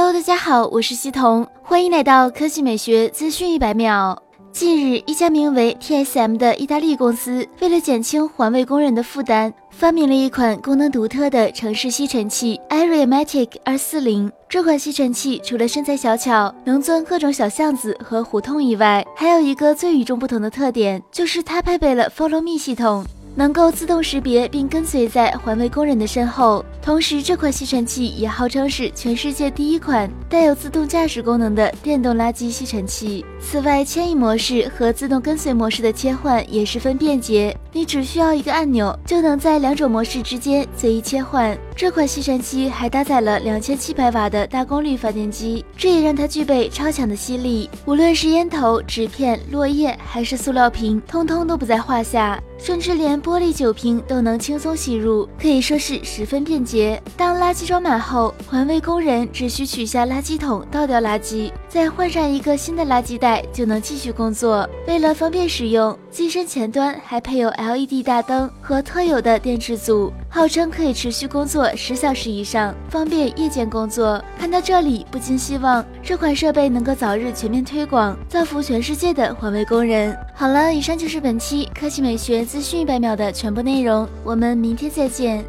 Hello，大家好，我是西彤，欢迎来到科技美学资讯一百秒。近日，一家名为 TSM 的意大利公司，为了减轻环卫工人的负担，发明了一款功能独特的城市吸尘器 Ariamatic 二四零。这款吸尘器除了身材小巧，能钻各种小巷子和胡同以外，还有一个最与众不同的特点，就是它配备了 Follow Me 系统。能够自动识别并跟随在环卫工人的身后，同时这款吸尘器也号称是全世界第一款带有自动驾驶功能的电动垃圾吸尘器。此外，牵引模式和自动跟随模式的切换也十分便捷，你只需要一个按钮就能在两种模式之间随意切换。这款吸尘器还搭载了两千七百瓦的大功率发电机，这也让它具备超强的吸力，无论是烟头、纸片、落叶还是塑料瓶，通通都不在话下。甚至连玻璃酒瓶都能轻松吸入，可以说是十分便捷。当垃圾装满后，环卫工人只需取下垃圾桶倒掉垃圾，再换上一个新的垃圾袋，就能继续工作。为了方便使用，机身前端还配有 LED 大灯和特有的电池组，号称可以持续工作十小时以上，方便夜间工作。看到这里，不禁希望这款设备能够早日全面推广，造福全世界的环卫工人。好了，以上就是本期科技美学。资讯一百秒的全部内容，我们明天再见。